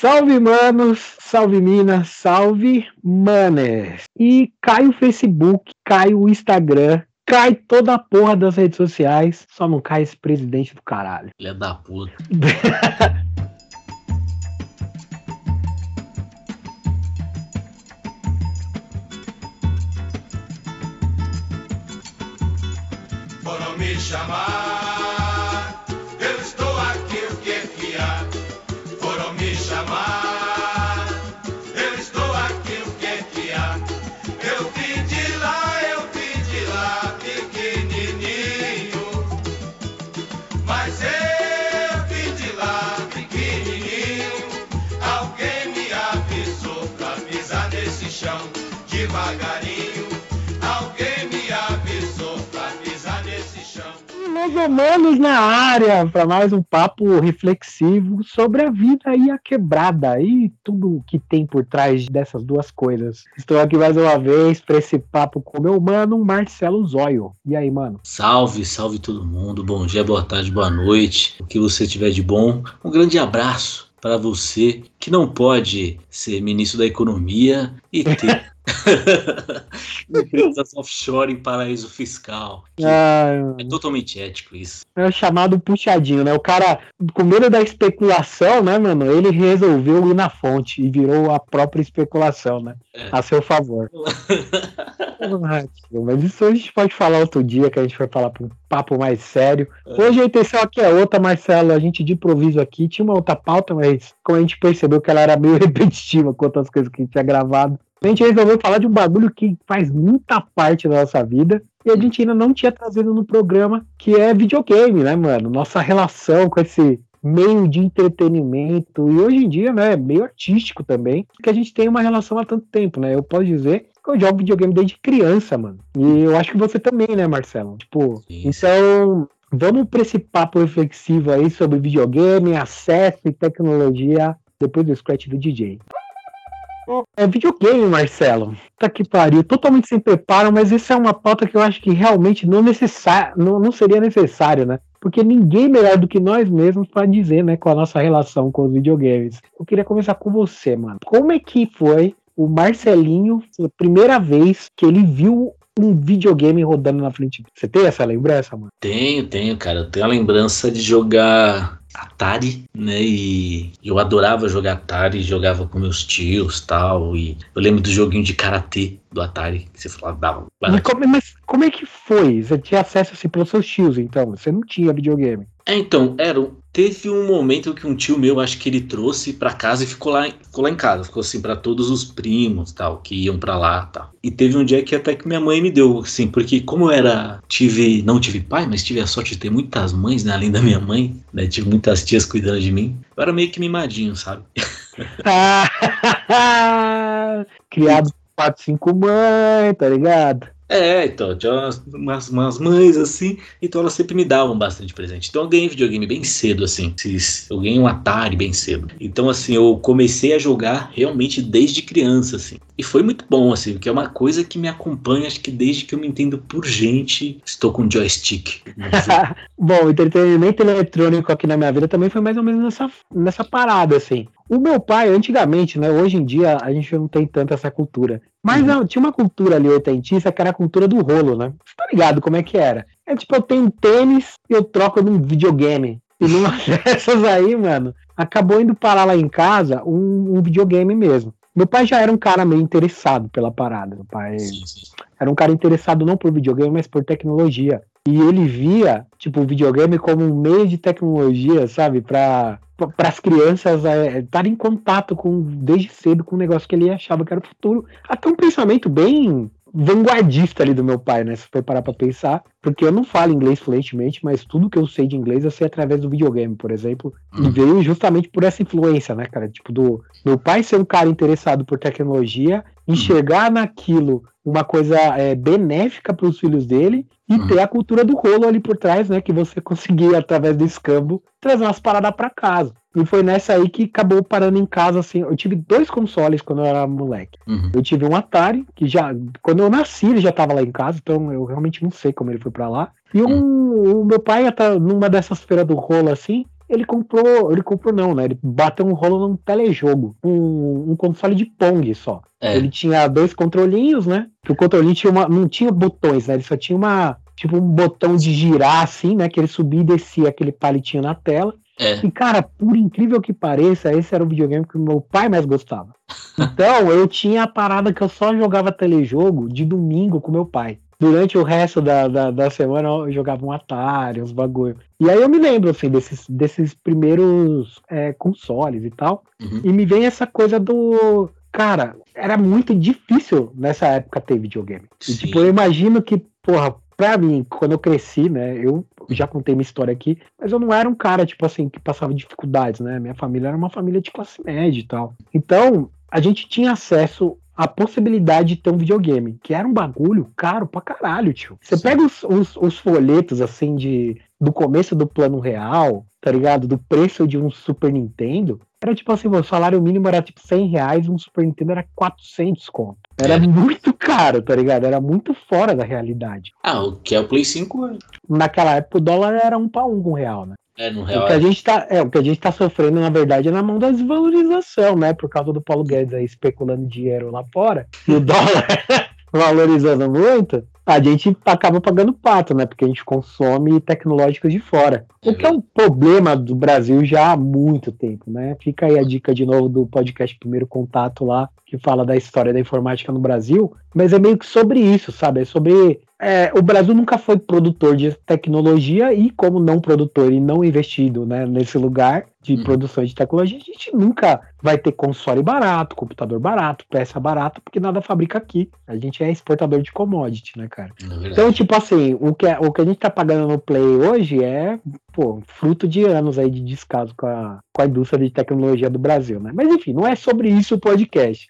Salve, manos, salve, minas, salve, manes. E cai o Facebook, cai o Instagram, cai toda a porra das redes sociais, só não cai esse presidente do caralho. Filha da puta. Chamar, humanos na área para mais um papo reflexivo sobre a vida e a quebrada e tudo que tem por trás dessas duas coisas. Estou aqui mais uma vez para esse papo com meu mano Marcelo Zóio. E aí, mano? Salve, salve todo mundo. Bom dia, boa tarde, boa noite. O que você tiver de bom. Um grande abraço para você que não pode ser ministro da Economia e ter empresas offshore em paraíso fiscal. Ah, É totalmente ético isso. é o chamado puxadinho, né? O cara, com medo da especulação, né, mano? Ele resolveu ir na fonte e virou a própria especulação, né? É. A seu favor. Mas isso a gente pode falar outro dia, que a gente vai falar pra um papo mais sério. É. Hoje a intenção aqui é outra, Marcelo. A gente de improviso aqui tinha uma outra pauta, mas como a gente percebeu que ela era meio repetitiva com outras coisas que a gente tinha gravado, a gente resolveu falar de um bagulho que faz muita parte da nossa vida e a gente ainda não tinha trazido no programa, que é videogame, né, mano? Nossa relação com esse meio de entretenimento e hoje em dia, né, meio artístico também, que a gente tem uma relação há tanto tempo, né? Eu posso dizer que eu jogo videogame desde criança, mano. E eu acho que você também, né, Marcelo? Tipo, Sim. então, vamos para esse papo reflexivo aí sobre videogame, acesso e tecnologia depois do scratch do DJ. É videogame, Marcelo. Tá que pariu. Totalmente sem preparo, mas essa é uma pauta que eu acho que realmente não, necessar, não, não seria necessário, né? Porque ninguém melhor do que nós mesmos para dizer, né, qual a nossa relação com os videogames. Eu queria começar com você, mano. Como é que foi o Marcelinho, a primeira vez que ele viu um videogame rodando na frente? Você tem essa lembrança, mano? Tenho, tenho, cara. Eu tenho a lembrança de jogar Atari, né? E eu adorava jogar Atari, jogava com meus tios tal. E eu lembro do joguinho de karatê do Atari, que você falava, dava. Mas como, mas como é que foi? Você tinha acesso assim pelos seus tios, então? Você não tinha videogame. É, então, era. Teve um momento que um tio meu, acho que ele trouxe pra casa e ficou lá, ficou lá em casa. Ficou assim pra todos os primos tal, que iam pra lá tal. E teve um dia que até que minha mãe me deu, assim, porque como eu era. Tive. Não tive pai, mas tive a sorte de ter muitas mães, né? Além da minha mãe, né? Tive muitas tias cuidando de mim. Eu era meio que mimadinho, sabe? Criado por 4, 5 mães, tá ligado? É, então, tinha umas, umas, mães assim, então elas sempre me davam bastante presente. Então eu ganhei videogame bem cedo, assim. Eu ganhei um Atari bem cedo. Então, assim, eu comecei a jogar realmente desde criança, assim. E foi muito bom, assim, porque é uma coisa que me acompanha, acho que desde que eu me entendo por gente, estou com joystick. Bom, entretenimento eletrônico aqui na minha vida também foi mais ou menos nessa, nessa parada, assim. O meu pai, antigamente, né? Hoje em dia a gente não tem tanto essa cultura. Mas Uhum. tinha uma cultura ali oitentista que era a cultura do rolo, né? Você tá ligado como é que era? É tipo, eu tenho um tênis e eu troco num videogame. E numa dessas aí, mano, acabou indo parar lá em casa um, um videogame mesmo. Meu pai já era um cara meio interessado pela parada. Meu pai Sim, sim. era um cara interessado não por videogame, mas por tecnologia. E ele via, tipo, o videogame como um meio de tecnologia, sabe? Para as crianças é, estarem em contato com desde cedo com um negócio que ele achava que era o futuro. Até um pensamento bem vanguardista ali do meu pai, né? Se for parar pra pensar. Porque eu não falo inglês fluentemente, mas tudo que eu sei de inglês eu sei através do videogame, por exemplo. E Uhum. veio justamente por essa influência, né, cara? Tipo, do meu pai ser um cara interessado por tecnologia, enxergar naquilo uma coisa é, benéfica para os filhos dele e Uhum. ter a cultura do rolo ali por trás, né? Que você conseguia, através do escambo, trazer umas paradas para casa. E foi nessa aí que acabou parando em casa, assim. Eu tive dois consoles quando eu era moleque. Uhum. Eu tive um Atari, que já. Quando eu nasci, ele já tava lá em casa, então eu realmente não sei como ele foi pra lá. E um, o meu pai, numa dessas feiras do rolo assim, ele comprou, ele comprou não, né? Ele bateu um rolo num telejogo, um, um console de Pong só. É. Ele tinha dois controlinhos, né? Que o controlinho tinha uma, não tinha botões, né? Ele só tinha uma, tipo um botão de girar assim, né? Que ele subia e descia aquele palitinho na tela. É. E, cara, por incrível que pareça, esse era o videogame que o meu pai mais gostava. Então, eu tinha a parada que eu só jogava telejogo de domingo com meu pai. Durante o resto da, da, da semana eu jogava um Atari, uns bagulho. E aí eu me lembro, assim, desses, desses primeiros é, consoles e tal. Uhum. E me vem essa coisa do. Cara, era muito difícil nessa época ter videogame. E, tipo, eu imagino que, porra, pra mim, quando eu cresci, né, eu já contei minha história aqui, mas eu não era um cara, tipo assim, que passava dificuldades, né? Minha família era uma família de classe média e tal. Então, a gente tinha acesso à possibilidade de ter um videogame, que era um bagulho caro pra caralho, tio. Você Sim. pega os, os, os folhetos, assim, de do começo do plano real, tá ligado? Do preço de um Super Nintendo, era tipo assim, o salário mínimo era tipo 100 reais, um Super Nintendo era 400 conto. Era É. muito caro, tá ligado? Era muito fora da realidade. Ah, o que é o Play 5 é- Naquela época o dólar era um pra um com real, né? É no O real. que, a gente tá, é, o que a gente tá sofrendo, na verdade, é na mão da desvalorização, né? Por causa do Paulo Guedes aí especulando dinheiro lá fora, e o dólar valorizando muito, a gente acaba pagando pato, né? Porque a gente consome tecnológicos de fora. O que é um problema do Brasil já há muito tempo, né? Fica aí a dica de novo do podcast Primeiro Contato lá, que fala da história da informática no Brasil, mas é meio que sobre isso, sabe? É sobre. é, o Brasil nunca foi produtor de tecnologia e, como não produtor e não investido né, nesse lugar de Uhum. produção de tecnologia, a gente nunca vai ter console barato, computador barato, peça barata, porque nada fabrica aqui. A gente é exportador de commodity, né, cara? Na verdade. Então, tipo assim, o que, o que a gente tá pagando no Play hoje é, pô, fruto de anos aí de descaso com a, com a indústria de tecnologia do Brasil, né? Mas enfim, não é sobre isso o podcast.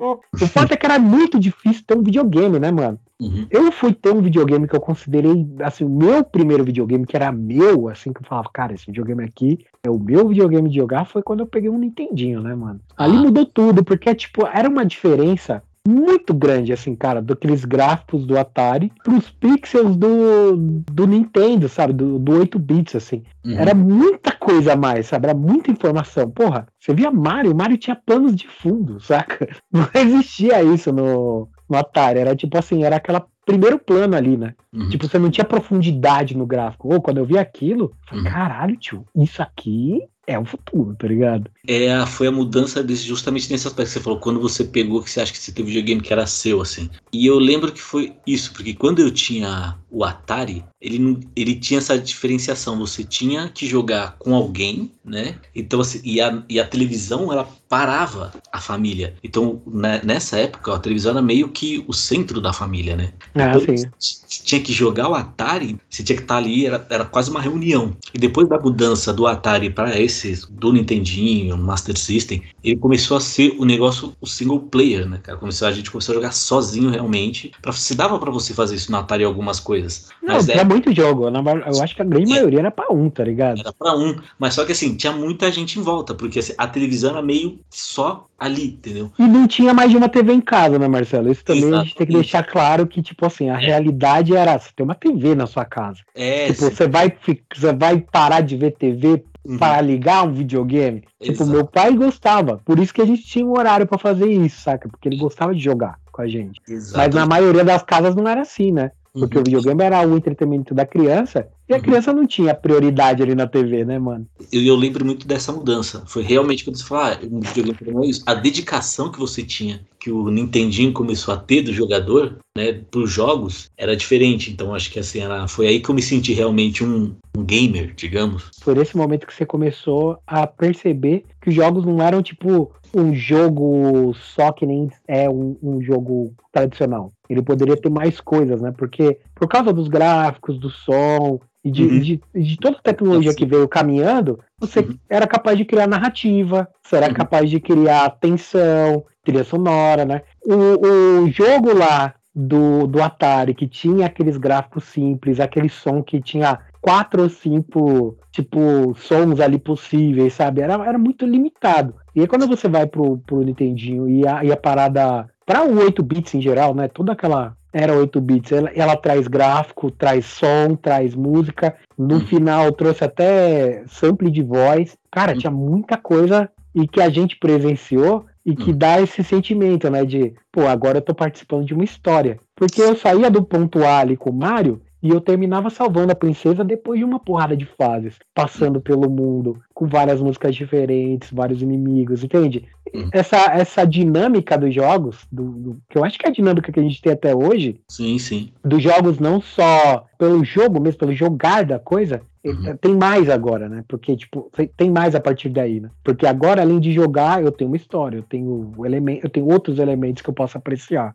O fato é que era muito difícil ter um videogame, né, mano? Uhum. Eu fui ter um videogame que eu considerei, assim, o meu primeiro videogame, que era meu, assim, que eu falava, cara, esse videogame aqui é o meu videogame de jogar, foi quando eu peguei um Nintendinho, né, mano? Ali Ah. mudou tudo, porque, tipo, era uma diferença muito grande, assim, cara, daqueles gráficos do Atari pros pixels do, do Nintendo, sabe? Do, do 8 bits, assim. Uhum. Era muita coisa a mais, sabe? Era muita informação. Porra, você via Mario, Mario tinha planos de fundo, saca? Não existia isso no, no Atari. Era tipo assim, era aquela primeiro plano ali, né? Uhum. Tipo, você não tinha profundidade no gráfico. Ou quando eu vi aquilo, eu falei, Uhum. caralho, tio, isso aqui é o futuro, tá ligado? É, foi a mudança desse, justamente nesse aspecto que você falou, quando você pegou que você acha que você teve videogame que era seu, assim. E eu lembro que foi isso, porque quando eu tinha o Atari, ele, ele tinha essa diferenciação. Você tinha que jogar com alguém, né? Então, assim, e a, e a televisão, ela parava a família. Então, né, nessa época, a televisão era meio que o centro da família, né? Ah, sim. você tinha que jogar o Atari, você tinha que estar ali, era, era quase uma reunião. E depois da mudança do Atari para esse, do Nintendinho, Master System, ele começou a ser o negócio, o single player, né, cara? Começou, a gente começou a jogar sozinho realmente. Pra, se dava para você fazer isso no Atari algumas coisas. Não, mas tinha é, muito jogo. Eu acho que a grande É. maioria era pra um, tá ligado? era pra um. Mas só que assim, tinha muita gente em volta, porque assim, a televisão era meio só ali, entendeu? E não tinha mais de uma TV em casa, né, Marcelo? Isso também a gente tem que Exatamente. deixar claro que, tipo assim, a realidade era você ter uma TV na sua casa. É, tipo, cê- você vai, você vai parar de ver TV Uhum. para ligar um videogame. Tipo, Exato. meu pai gostava. Por isso que a gente tinha um horário pra fazer isso, saca? Porque ele gostava de jogar com a gente. Mas Exato. na maioria das casas não era assim, né? Porque Uhum. o videogame era o entretenimento da criança e a Uhum. criança não tinha prioridade ali na TV, né, mano? eu, eu lembro muito dessa mudança. Foi realmente quando você fala, ah, um videogame é isso. A dedicação que você tinha, que o Nintendinho começou a ter do jogador, né, pros jogos, era diferente. Então acho que assim, era, foi aí que eu me senti realmente um, um gamer, digamos. Foi nesse momento que você começou a perceber que os jogos não eram tipo um jogo só que nem é um, um jogo tradicional. Ele poderia ter mais coisas, né? Porque por causa dos gráficos, do som e de, Uhum. de, de toda a tecnologia que veio caminhando, você Uhum. era capaz de criar narrativa, você era Uhum. capaz de criar tensão, trilha sonora, né? O, o jogo lá do, do Atari, que tinha aqueles gráficos simples, aquele som que tinha quatro ou cinco, tipo, sons ali possíveis, sabe? Era, era muito limitado. E aí quando você vai pro, pro Nintendinho e a, e a parada para o 8 bits em geral, né? Toda aquela era 8 bits, ela, ela traz gráfico, traz som, traz música. No Hum. final trouxe até sample de voz. Cara, Hum. tinha muita coisa e que a gente presenciou e que Hum. dá esse sentimento, né? De, pô, agora eu tô participando de uma história. Porque eu saía do ponto A ali com o Mario e eu terminava salvando a princesa depois de uma porrada de fases, passando pelo mundo, com várias músicas diferentes, vários inimigos, entende? Hum. Essa, essa dinâmica dos jogos, do, do- que eu acho que é a dinâmica que a gente tem até hoje, Sim, sim. dos jogos não só pelo jogo mesmo, pelo jogar da coisa, Uhum. eh, tem mais agora, né? Porque, tipo, tem- mais a partir daí, né? Porque agora, além de jogar, eu tenho uma história, eu tenho elementos, eu tenho outros elementos que eu posso apreciar.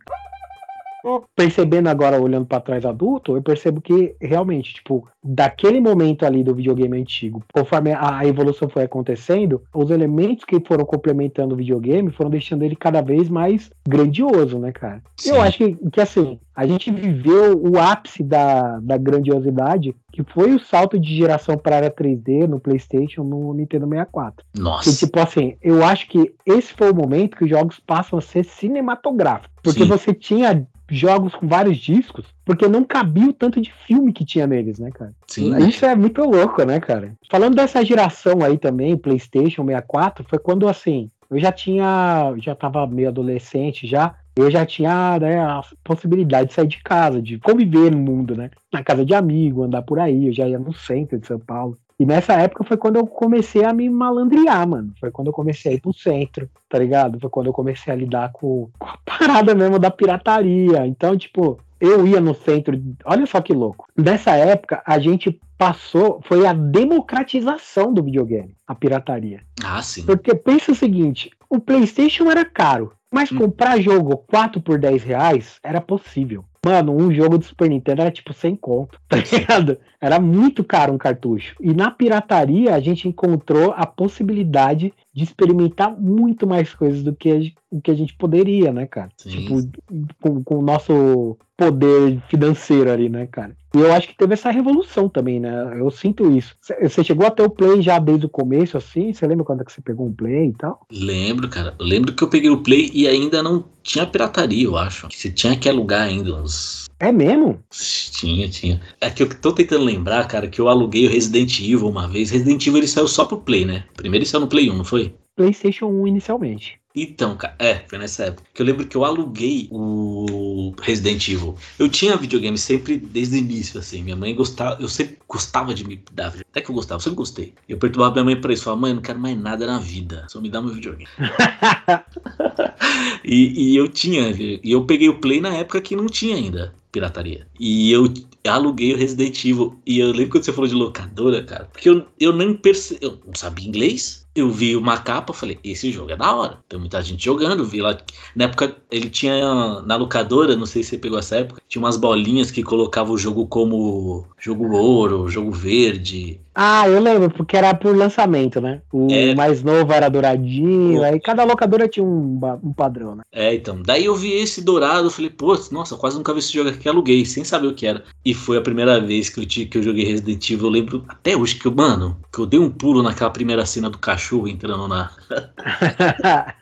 Percebendo agora, olhando pra trás adulto, eu percebo que realmente, tipo, daquele momento ali do videogame antigo, conforme a evolução foi acontecendo, os elementos que foram complementando o videogame foram deixando ele cada vez mais grandioso, né, cara? Sim. Eu acho que, que assim, a gente viveu o ápice da, da grandiosidade, que foi o salto de geração para a área 3D no PlayStation, no Nintendo 64. Que, Nossa. tipo assim, eu acho que esse foi o momento que os jogos passam a ser cinematográficos. Porque Sim. você tinha jogos com vários discos, porque não cabia o tanto de filme que tinha neles, né, cara? Sim. Isso é muito louco, né, cara? Falando dessa geração aí também, PlayStation 64, foi quando assim, eu já tinha, já tava meio adolescente já, eu já tinha né, a possibilidade de sair de casa, de conviver no mundo, né? Na casa de amigo, andar por aí, eu já ia no centro de São Paulo. E nessa época foi quando eu comecei a me malandrear, mano. Foi quando eu comecei a ir pro centro, tá ligado? Foi quando eu comecei a lidar com, com a parada mesmo da pirataria. Então, tipo, eu ia no centro. Olha só que louco. Nessa época, a gente passou. Foi a democratização do videogame, a pirataria. Ah, sim. Porque pensa o seguinte: o PlayStation era caro, mas Hum. comprar jogo 4 por 10 reais era possível. Mano, um jogo do Super Nintendo era tipo 100 conto, tá ligado? Era muito caro um cartucho. E na pirataria a gente encontrou a possibilidade de experimentar muito mais coisas do que o que a gente poderia, né, cara? Sim. Tipo, com, com o nosso poder financeiro ali, né, cara? E eu acho que teve essa revolução também, né? Eu sinto isso. Você chegou a ter o Play já desde o começo, assim? Você lembra quando é que você pegou um Play e tal? Lembro, cara. Eu lembro que eu peguei o Play e ainda não tinha pirataria, eu acho. Você tinha que alugar ainda uns. É mesmo? Tinha, tinha. É que eu tô tentando lembrar, cara, que eu aluguei o Resident Evil uma vez. Resident Evil ele saiu só pro Play, né? Primeiro ele saiu no Play 1, não foi? PlayStation 1 inicialmente. Então, cara, é, foi nessa época. Que eu lembro que eu aluguei o Resident Evil. Eu tinha videogame sempre desde o início, assim. Minha mãe gostava, eu sempre gostava de me dar videogame. Até que eu gostava, eu sempre gostei. Eu perturbava minha mãe pra isso. Falava, mãe, eu não quero mais nada na vida. Só me dá meu videogame. e, e eu tinha, e eu peguei o Play na época que não tinha ainda pirataria. E eu aluguei o Resident Evil. E eu lembro quando você falou de locadora, cara, porque eu, eu nem percebi. Eu não sabia inglês. Eu vi uma capa, falei, esse jogo é da hora. Tem muita gente jogando, vi lá. Na época ele tinha na locadora, não sei se você pegou essa época, tinha umas bolinhas que colocavam o jogo como jogo ouro, jogo verde. Ah, eu lembro, porque era por lançamento, né? O É. mais novo era douradinho, Pô. aí cada locadora tinha um, um padrão, né? É, então. Daí eu vi esse dourado, falei, pô, nossa, quase nunca vi esse jogo aqui, aluguei, sem saber o que era. E foi a primeira vez que eu, que eu joguei Resident Evil. Eu lembro até hoje que eu, mano, que eu dei um pulo naquela primeira cena do cachorro entrando na,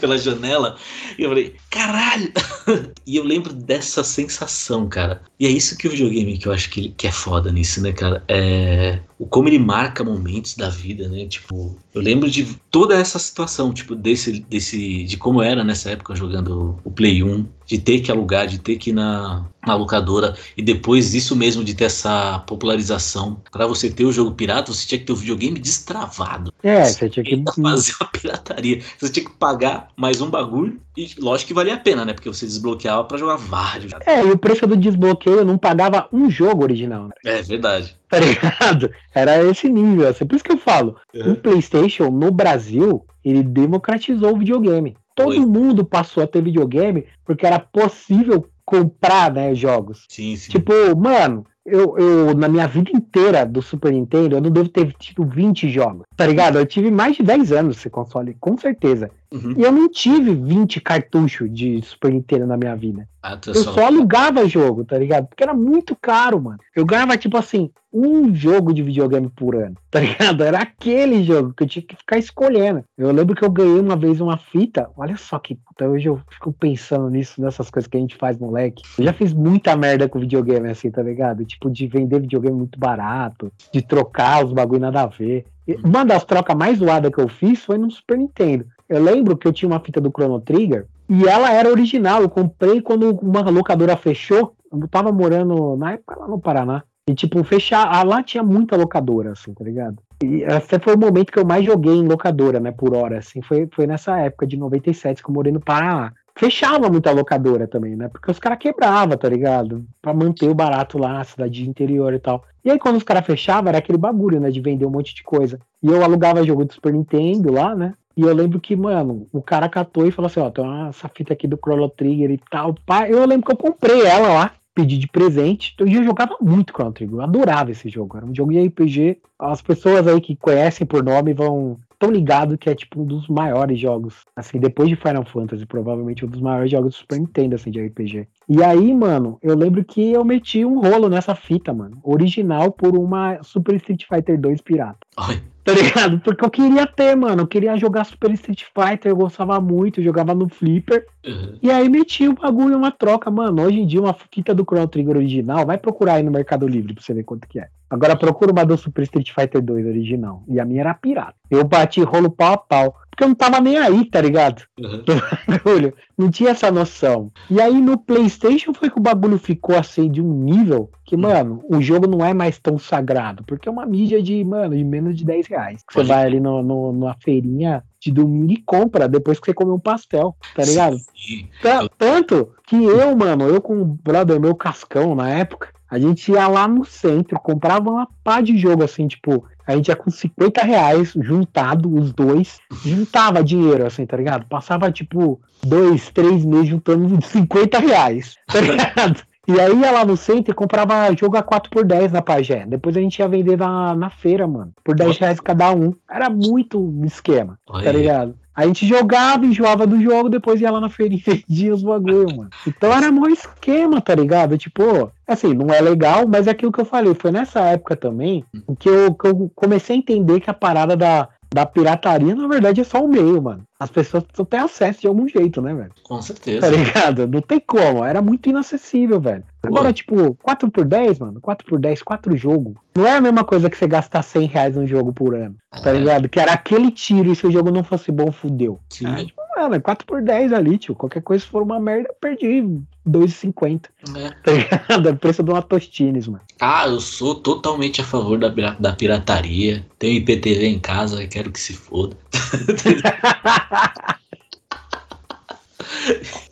pela janela. E eu falei, caralho! e eu lembro dessa sensação, cara. E é isso que o videogame que eu acho que, que é foda nisso, né, cara? É o como ele marca momentos da vida, né? Tipo, eu lembro de toda essa situação, tipo, desse, desse, de como era nessa época jogando o Play 1, de ter que alugar, de ter que ir na, na locadora, e depois isso mesmo de ter essa popularização. Pra você ter o jogo pirata, você tinha que ter o videogame destravado. é, você tinha que. Fazer uma pirataria. Você tinha que pagar mais um bagulho. E lógico que valia a pena, né? Porque você desbloqueava pra jogar vários. É, e o preço do desbloqueio não pagava um jogo original, né? É verdade. Tá ligado? Era esse nível, assim. Por isso que eu falo, o PlayStation no Brasil, ele democratizou o videogame. Todo Foi. mundo passou a ter videogame porque era possível comprar, né, jogos. Sim, sim. Tipo, mano, eu, eu, na minha vida inteira do Super Nintendo, eu não devo ter tido 20 jogos, tá ligado? Eu tive mais de 10 anos esse console, com certeza. Uhum. E eu não tive 20 cartuchos de Super Nintendo na minha vida. Ah, tu Eu só- só alugava jogo, tá ligado? Porque era muito caro, mano. Eu ganhava, tipo assim, um jogo de videogame por ano, tá ligado? Era aquele jogo que eu tinha que ficar escolhendo. Eu lembro que eu ganhei uma vez uma fita. Olha só que puta, hoje eu fico pensando nisso, nessas coisas que a gente faz, moleque. Eu já fiz muita merda com videogame, assim, tá ligado? Tipo, de vender videogame muito barato, de trocar os bagulho nada a ver. E Uma das trocas mais zoadas que eu fiz foi no Super Nintendo. Eu lembro que eu tinha uma fita do Chrono Trigger e ela era original. Eu comprei quando uma locadora fechou. Eu tava morando na época lá no Paraná. E, tipo, fechar. ah, Lá tinha muita locadora, assim, tá ligado? E esse foi o momento que eu mais joguei em locadora, né, por hora, assim. Foi, foi nessa época de 97 que eu morei no Paraná. Fechava muita locadora também, né? Porque os caras quebravam, tá ligado? Pra manter o barato lá cidade interior e tal. E aí, quando os caras fechavam, era aquele bagulho, né? De vender um monte de coisa. E eu alugava jogo do Super Nintendo lá, né? E eu lembro que, mano, o cara catou e falou assim: ó, tem uma- essa fita aqui do Chrono Trigger e tal. Pá. Eu lembro que eu comprei ela lá, pedi de presente. E eu jogava muito Chrono Trigger, eu adorava esse jogo. Era um jogo de RPG. As pessoas aí que conhecem por nome vão. Tão ligado que é tipo um dos maiores jogos, assim, depois de Final Fantasy, provavelmente um dos maiores jogos do Super Nintendo, assim, de RPG. E aí, mano, eu lembro que eu meti um rolo nessa fita, mano, original por uma Super Street Fighter 2 pirata. Olha, Tá ligado? Porque eu queria ter, mano. Eu queria jogar Super Street Fighter, eu gostava muito, eu jogava no Flipper. uhum. E aí meti o bagulho, uma troca, mano. Hoje em dia, uma fita do Chrono Trigger original, vai procurar aí no Mercado Livre pra você ver quanto que é. Agora procura uma do Super Street Fighter 2 original. E a minha era pirata. Eu bati rolo pau a pau. Porque eu não tava nem aí, tá ligado? Uhum. Não tinha essa noção. E aí no PlayStation foi que o bagulho ficou assim de um nível que, mano, o jogo não é mais tão sagrado. Porque é uma mídia de, mano, de menos de 10 reais. Você vai ali no, no- numa feirinha de domingo e compra depois que você come um pastel, tá ligado? Sim. Ta- Tanto que eu, mano, eu com o brother meu Cascão na época, a gente ia lá no centro, comprava uma pá de jogo assim, tipo, a gente ia com 50 reais juntado, os dois, juntava dinheiro, assim, tá ligado? Passava, tipo, dois, três meses juntando 50 reais, tá ligado? E aí ia lá no centro e comprava jogo a 4x10 na Pagé. Depois a gente ia vender na, na feira, mano. Por 10 reais cada um. Era muito esquema, tá Olha aí. ligado? A gente jogava, enjoava do jogo, depois ia lá na feira e vendia os bagulho, mano. Então era mó esquema, tá ligado? Tipo, assim, não é legal, mas é aquilo que eu falei. Foi nessa época também que eu, que eu comecei a entender que a parada da, da pirataria, na verdade, é só o meio, mano. As pessoas precisam ter acesso de algum jeito, né, velho? Com Tá certeza. ligado? Não tem como. Era muito inacessível, velho. Agora, Pô. tipo, 4x10, mano. 4x10, 4 jogos. Não é a mesma coisa que você gastar 100 reais num jogo por ano. Tá É, ligado? Que era aquele tiro e se o jogo não fosse bom, fudeu. sim. Ah, tipo, mano, é 4x10 ali, tio. Qualquer coisa se for uma merda, eu perdi 2,50. É. Tá ligado? É o preço de uma Tostines, mano. Ah, eu sou totalmente a favor da, da pirataria. Tenho IPTV em casa, quero que se foda.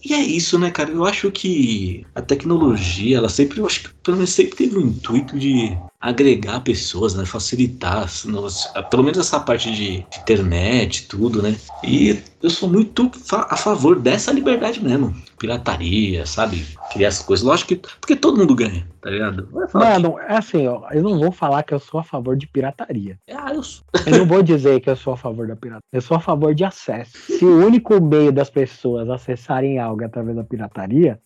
E é isso, né, cara? Eu acho que a tecnologia, ela sempre, eu acho que pelo menos sempre teve o intuito de agregar pessoas, né? Facilitar, nós- pelo menos essa parte de internet, tudo, né? E eu sou muito a favor dessa liberdade mesmo. Pirataria, sabe? Criar as coisas. Lógico que. Porque todo mundo ganha, tá ligado? Falar Mano, é assim, ó. Eu não vou falar que eu sou a favor de pirataria. ah, eu sou. Eu não vou dizer que eu sou a favor da pirataria. Eu sou a favor de acesso. Se o único meio das pessoas acessarem algo é através da pirataria,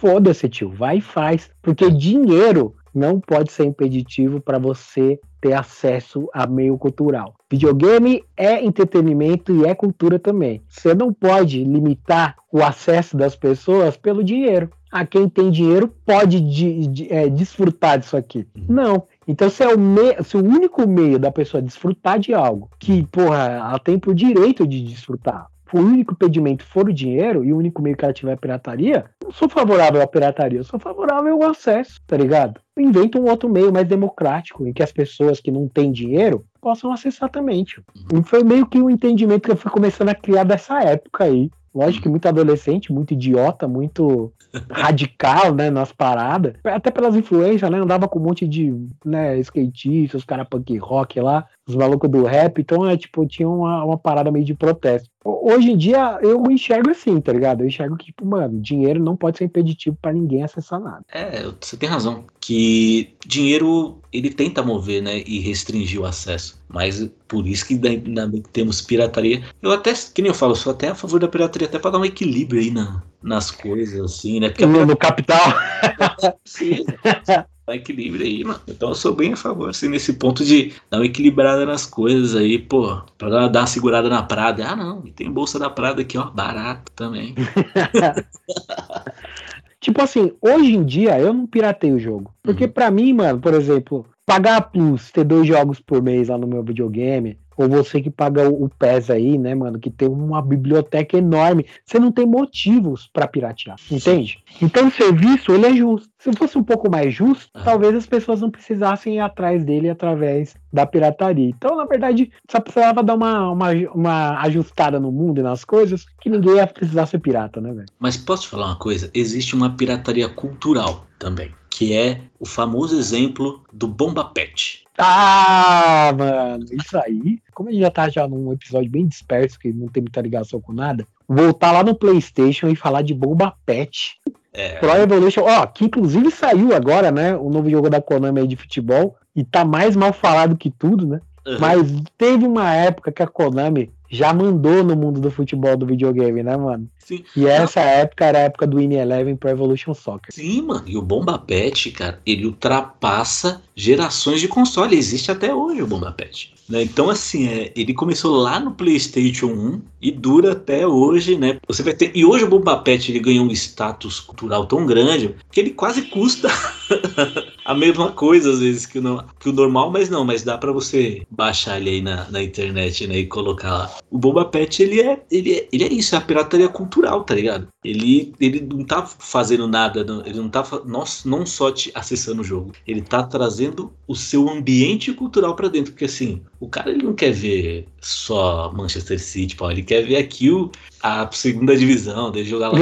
foda-se, tio. Vai e faz. Porque dinheiro não pode ser impeditivo para você ter acesso a meio cultural. Videogame é entretenimento e é cultura também. Você não pode limitar o acesso das pessoas pelo dinheiro. A quem tem dinheiro pode de- de- é, desfrutar disso aqui. Não. Então, se, é o me- se o único meio da pessoa desfrutar de algo que, porra, ela tem por direito de desfrutar, o único impedimento for o dinheiro e o único meio que ela tiver é pirataria, eu não sou favorável à pirataria, eu sou favorável ao acesso, tá ligado? Inventa um outro meio mais democrático, em que as pessoas que não têm dinheiro possam acessar também, tio. E foi meio que um entendimento que eu fui começando a criar dessa época aí. Lógico que muito adolescente, muito idiota, muito radical, né, nas paradas. Até pelas influências, né, andava com um monte de, né, skatistas, os caras punk rock lá. Os malucos do rap, então é tipo, tinha uma, uma parada meio de protesto. Hoje em dia eu enxergo assim, tá ligado? Eu enxergo que, tipo, mano, dinheiro não pode ser impeditivo para ninguém acessar nada. É, você tem razão. Que dinheiro ele tenta mover, né? E restringir o acesso. Mas por isso que ainda temos pirataria. Eu até, que nem eu falo, sou até a favor da pirataria, até pra dar um equilíbrio aí na, nas coisas, assim, né? Porque no, no capital. Sim. Dá equilíbrio aí, mano. Então eu sou bem a favor, assim, nesse ponto de dar uma equilibrada nas coisas aí, pô, pra dar uma segurada na Prada. Ah, não, tem bolsa da Prada aqui, ó, barato também. tipo assim, hoje em dia eu não piratei o jogo. Porque uhum. pra mim, mano, por exemplo, pagar a Plus, ter dois jogos por mês lá no meu videogame, ou você que paga o PES aí, né, mano, que tem uma biblioteca enorme, você não tem motivos para piratear, entende? Então o serviço, ele é justo. Se fosse um pouco mais justo, ah. talvez as pessoas não precisassem ir atrás dele através da pirataria. Então, na verdade, só precisava dar uma, uma, uma ajustada no mundo e nas coisas, que ninguém ia precisar ser pirata, né, velho? Mas posso te falar uma coisa? Existe uma pirataria cultural também que é o famoso exemplo do Bomba Pet. Ah, mano, isso aí, como a gente já tá já num episódio bem disperso, que não tem muita ligação com nada, voltar lá no PlayStation e falar de Bomba Pet. É. Pro Evolution, ó, que inclusive saiu agora, né? O novo jogo da Konami aí de futebol, e tá mais mal falado que tudo, né? Uhum. Mas teve uma época que a Konami já mandou no mundo do futebol do videogame, né, mano? Sim. E essa Não. época era a época do Win Eleven Pro Evolution Soccer. Sim, mano. E o Bomba Pet, cara, ele ultrapassa gerações de console. Existe até hoje o Bomba Pet. Né? Então, assim, é, ele começou lá no PlayStation 1 e dura até hoje, né? Você vai ter. E hoje o Bomba Pet ele ganhou um status cultural tão grande que ele quase custa a mesma coisa, às vezes, que o, que o normal, mas não, mas dá para você baixar ele aí na, na internet né, e colocar lá. O Bomba Pet, ele é, ele é, ele é isso, é a pirataria cultural, tá ligado? Ele, ele não tá fazendo nada, ele não tá não, não só te acessando o jogo, ele tá trazendo o seu ambiente cultural para dentro, porque assim, o cara ele não quer ver só Manchester City, pô, ele quer ver aqui o, a segunda divisão, dele jogar lá.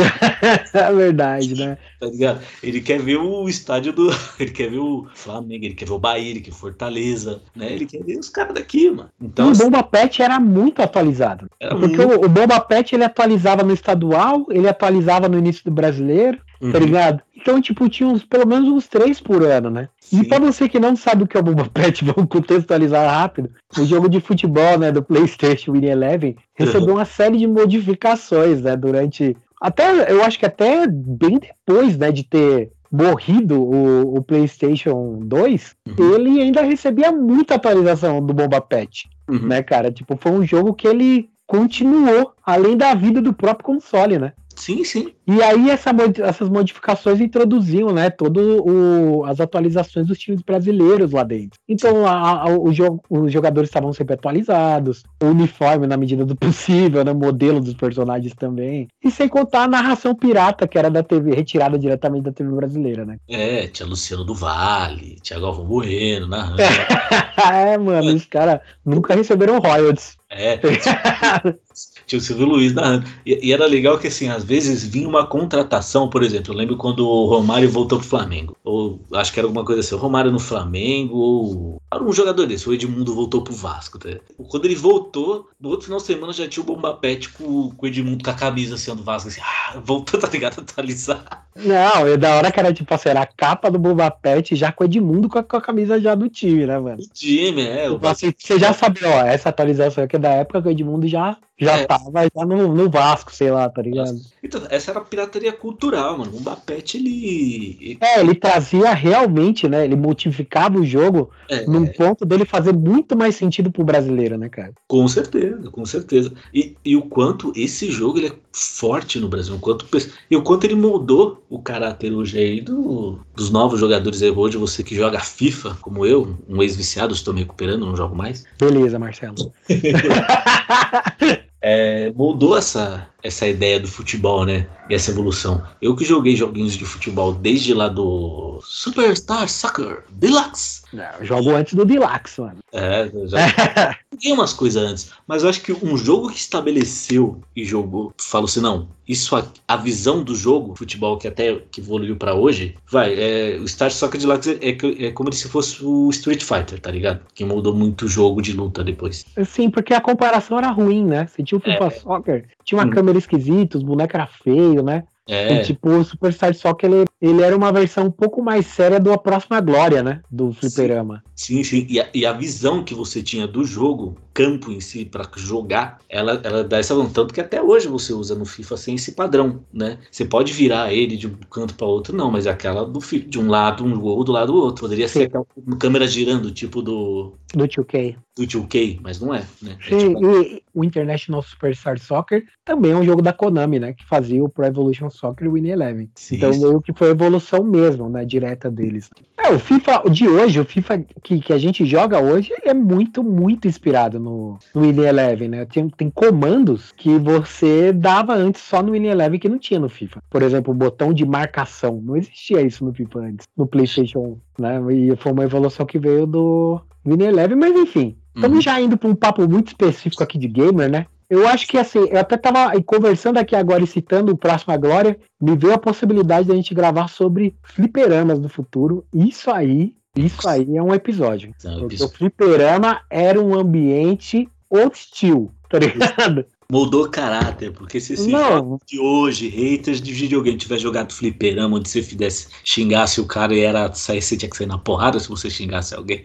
é verdade, né? Tá ligado? Ele quer ver o estádio do. Ele quer ver o Flamengo, ele quer ver o Bahia, ele quer Fortaleza, né? Ele quer ver os caras daqui, mano. Então, e o assim, Bomba Pet era muito atualizado. Era porque muito... O, o Bomba Pet ele atualizava no estadual, ele atualizava no início do brasileiro, uhum. tá ligado? Então, tipo, tinha uns, pelo menos uns três por ano, né? Sim. E pra você que não sabe o que é o Bomba Pet, vamos contextualizar rápido. O jogo de futebol, né, do PlayStation Win Eleven recebeu uma série de modificações, né, durante. Até, eu acho que até bem depois, né, de ter morrido o, o PlayStation 2, uhum. ele ainda recebia muita atualização do Bomba Pet, uhum. né, cara? Tipo, foi um jogo que ele continuou além da vida do próprio console, né? Sim, sim. E aí essa, essas modificações introduziam, né, todo o, as atualizações dos times brasileiros lá dentro. Então a, a, o jogo, os jogadores estavam sempre atualizados, o uniforme na medida do possível, né, modelo dos personagens também. E sem contar a narração pirata que era da TV, retirada diretamente da TV brasileira, né? É, tinha Luciano do Vale, tinha Galvão Bueno narrando. é, mano, os caras nunca receberam royalties. É, tinha o Silvio Luiz narrando. E, e, era legal que, assim, às vezes vinha uma contratação, por exemplo, eu lembro quando o Romário voltou pro Flamengo. Ou acho que era alguma coisa assim, o Romário no Flamengo, ou. Era um jogador desse, o Edmundo voltou pro Vasco. Tá? Quando ele voltou, no outro final de semana já tinha o Bomba Pet com, com o Edmundo com a camisa assim do Vasco, assim, ah, voltou, tá ligado? Atualizar. Não, é da hora que era tipo assim, era a capa do Bomba Pet já com o Edmundo com a, com a camisa já do time, né, mano? Do time, é. Tipo, assim, você já sabe, ó, essa atualização aqui é da época que o Edmundo já já é. Tava já no, no Vasco, sei lá, tá ligado? Então, essa era pirataria cultural, mano. O Mbappé, ele. É, ele trazia realmente, né? Ele modificava o jogo é, num ponto dele fazer muito mais sentido pro brasileiro, né, cara? Com certeza, com certeza. E, e o quanto esse jogo ele é forte no Brasil, o quanto, e o quanto ele moldou o caráter hoje aí do, dos novos jogadores aí hoje, você que joga FIFA, como eu, um ex-viciado, estou me recuperando, não jogo mais. Beleza, Marcelo. é, moldou essa, essa ideia do futebol, né? E essa evolução. Eu que joguei joguinhos de futebol desde lá do Superstar Soccer Deluxe, Não, jogo antes do Deluxe, mano. É, já joguei umas coisas antes. Mas eu acho que um jogo que estabeleceu e jogou, falou assim, não, isso a, a visão do jogo, futebol que até que evoluiu pra hoje, vai, é, o Star Soccer Deluxe é, é, é como se fosse o Street Fighter, tá ligado? Que mudou muito o jogo de luta depois. Sim, porque a comparação era ruim, né? Você tinha o FIFA Soccer, tinha uma Hum. câmera esquisita, os bonecos eram feios, né? É, E, tipo, o Superstar Soccer, ele, ele era uma versão um pouco mais séria do A Próxima Glória, né? Do fliperama. sim, sim. E a, e a visão que você tinha do jogo, campo em si, pra jogar, ela, ela dá essa visão. Tanto que até hoje você usa no FIFA sem esse padrão, né? Você pode virar ele de um canto pra outro, não, mas é aquela do de um lado, um gol, do lado do outro. Poderia ser Sim. aquela câmera girando, tipo do, Do 2K. do 2K, mas não é, né? É Sim, tipo- e o International Superstar Soccer também é um jogo da Konami, né? Que fazia o Pro Evolution Soccer e o Win Eleven. sim, Então, meio que foi a evolução mesmo, né? Direta deles. É, o FIFA de hoje, o FIFA que, que a gente joga hoje, é muito, muito inspirado no, no Win Eleven, né? Tem, tem comandos que você dava antes só no Win Eleven que não tinha no FIFA. Por exemplo, o botão de marcação. Não existia isso no FIFA antes, no PlayStation 1, né? E foi uma evolução que veio do Win Eleven, mas enfim. Estamos Uhum. já indo para um papo muito específico aqui de gamer, né? Eu acho que assim, eu até tava conversando aqui agora e citando o Próxima Glória, me veio a possibilidade da gente gravar sobre fliperamas do futuro. Isso aí, isso aí é um episódio. Não, Porque isso o fliperama era um ambiente hostil, tá ligado? Mudou caráter, porque se esse Não. de hoje, haters de videogame, tivesse jogado fliperama, onde você fizesse, xingasse o cara e era sair, você tinha que sair na porrada se você xingasse alguém.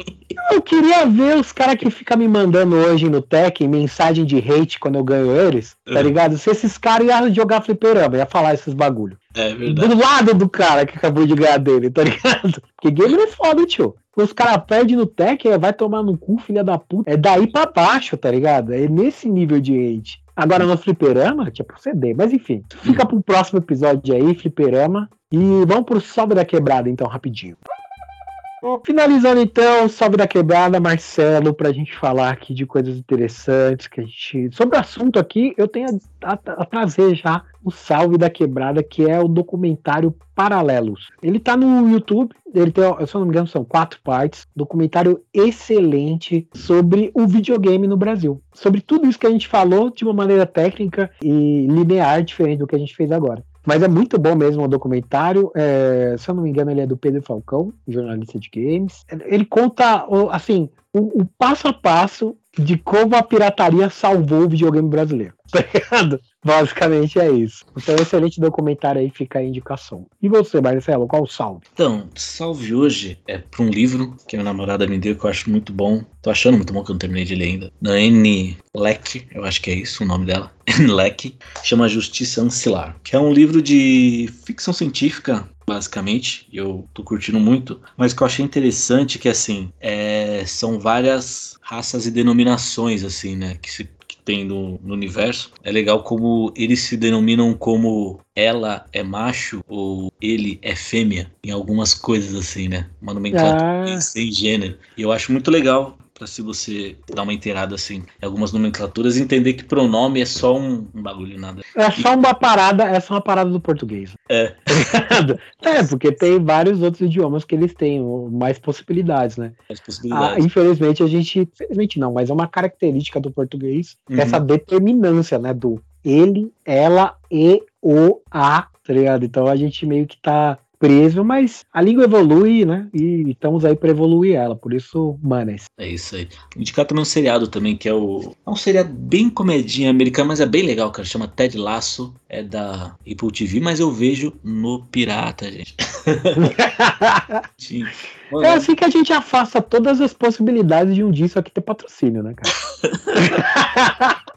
Eu queria ver os caras que ficam me mandando hoje no Tech mensagem de hate quando eu ganho eles, tá É. ligado? Se esses caras iam jogar fliperama, ia falar esses bagulho. É verdade. do lado do cara que acabou de ganhar dele, tá ligado? Porque gamer é foda, tio. Os caras perdem no tech, vai tomar no cu, filha da puta. É daí pra baixo, tá ligado? É nesse nível de hate. Agora no fliperama, tinha proceder. Mas enfim, fica pro próximo episódio aí, fliperama. E vamos pro Salve da Quebrada, então, rapidinho. Finalizando então, Salve da Quebrada, Marcelo, pra gente falar aqui de coisas interessantes que a gente. Sobre o assunto aqui, eu tenho a, a- a trazer já o Salve da Quebrada, que é o documentário Paralelos. Ele tá no YouTube, ele tem, se eu não me engano, são quatro partes. Documentário excelente sobre o videogame no Brasil. Sobre tudo isso que a gente falou de uma maneira técnica e linear, diferente do que a gente fez agora. Mas é muito bom mesmo o documentário. é, se eu não me engano, ele é do Pedro Falcão, jornalista de games. Ele conta, assim, o, o passo a passo de como a pirataria salvou o videogame brasileiro. Tá ligado? Basicamente é isso. Então, excelente documentário aí, fica a indicação. E você, Marcelo, qual o salve? Então, salve hoje é para um livro que minha namorada me deu que eu acho muito bom. Tô achando muito bom que eu não terminei de ler ainda. Da Anne Leck, eu acho que é isso o nome dela. Anne Leck, chama Justiça Ancilar, que é um livro de ficção científica, basicamente. Eu tô curtindo muito, mas que eu achei interessante é que assim, é, são várias raças e denominações assim, né, que se tem no, no universo. É legal como eles se denominam como ela é macho ou ele é fêmea em algumas coisas assim, né? Uma nomenclatura Ah. sem gênero. E eu acho muito legal para se você dar uma inteirada assim em algumas nomenclaturas entender que pronome é só um, um bagulho nada. É só uma parada, é só uma parada do português. É. é, porque tem vários outros idiomas que eles têm ou mais possibilidades, né? Ah, possibilidades. infelizmente a gente, infelizmente não, mas é uma característica do português Uhum. essa determinância, né, do ele, ela, e, o, a, tá ligado? Então a gente meio que tá preso, mas a língua evolui, né? E estamos aí para evoluir ela, por isso, manes. É isso aí. Indicar também um seriado também, que é o. É um seriado bem comedinha americana, mas é bem legal, cara. Chama Ted Lasso. É da Apple TV, mas eu vejo no Pirata, gente. Sim. Mano, É assim que a gente afasta todas as possibilidades de um dia isso aqui ter patrocínio, né, cara?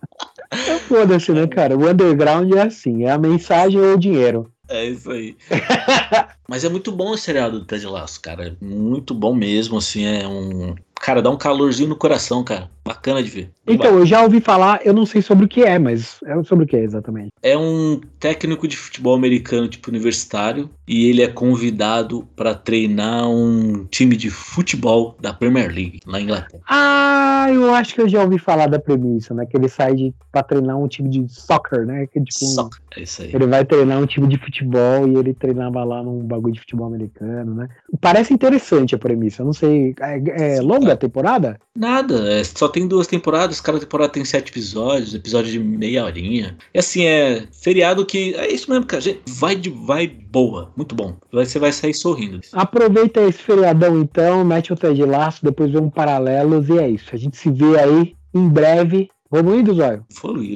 É Foda-se, né, cara? O underground é assim, é a mensagem ou o dinheiro. É isso aí. Mas é muito bom esse seriado do Ted Lasso, cara. É muito bom mesmo, assim, é um... cara, dá um calorzinho no coração, cara. Bacana de ver. Então, eu já ouvi falar, eu não sei sobre o que é, mas é sobre o que é exatamente. É um técnico de futebol americano, tipo universitário, e ele é convidado para treinar um time de futebol da Premier League, na Inglaterra. Ah, eu acho que eu já ouvi falar da premissa, né? Que ele sai de, pra treinar um time de soccer, né? Que, tipo, Soccer, é isso aí. Ele vai treinar um time de futebol e ele treinava lá num bagulho de futebol americano, né? Parece interessante a premissa. Eu não sei. É, é longa a temporada? Nada, é, só tem duas temporadas, cada temporada tem sete episódios, episódio de meia horinha. E assim, é feriado que. É isso mesmo, cara. Gente, vai de vai boa, muito bom. Você vai sair sorrindo. Aproveita esse feriadão então, mete o Ted Laço, depois vê um paralelos e é isso. A gente se vê aí em breve. Vamos indo, Zóio?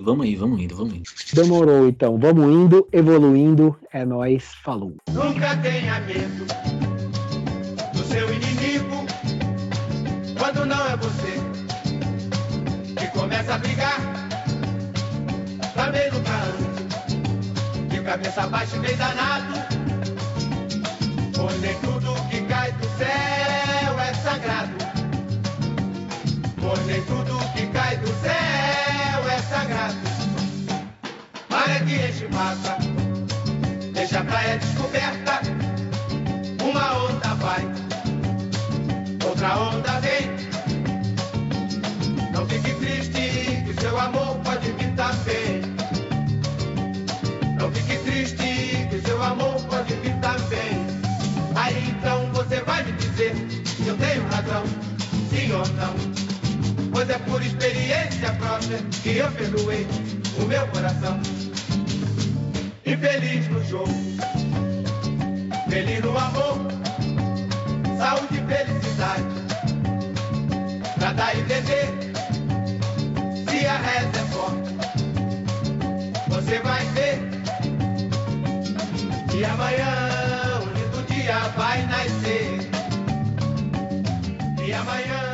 Vamos aí, vamos indo, vamos indo. Demorou então. Vamos indo, evoluindo. É nóis, falou. Nunca tenha medo do seu inimigo é você que começa a brigar. Também nunca ande de cabeça baixa e bem danado. Nem tudo que cai do céu é sagrado. Nem tudo que cai do céu é sagrado. Maré que enche massa, por experiência própria que eu perdoei o meu coração. Infeliz no jogo, feliz no amor, saúde e felicidade. Pra dar e beber, se a reza é forte, você vai ver. E amanhã um lindo dia vai nascer. E amanhã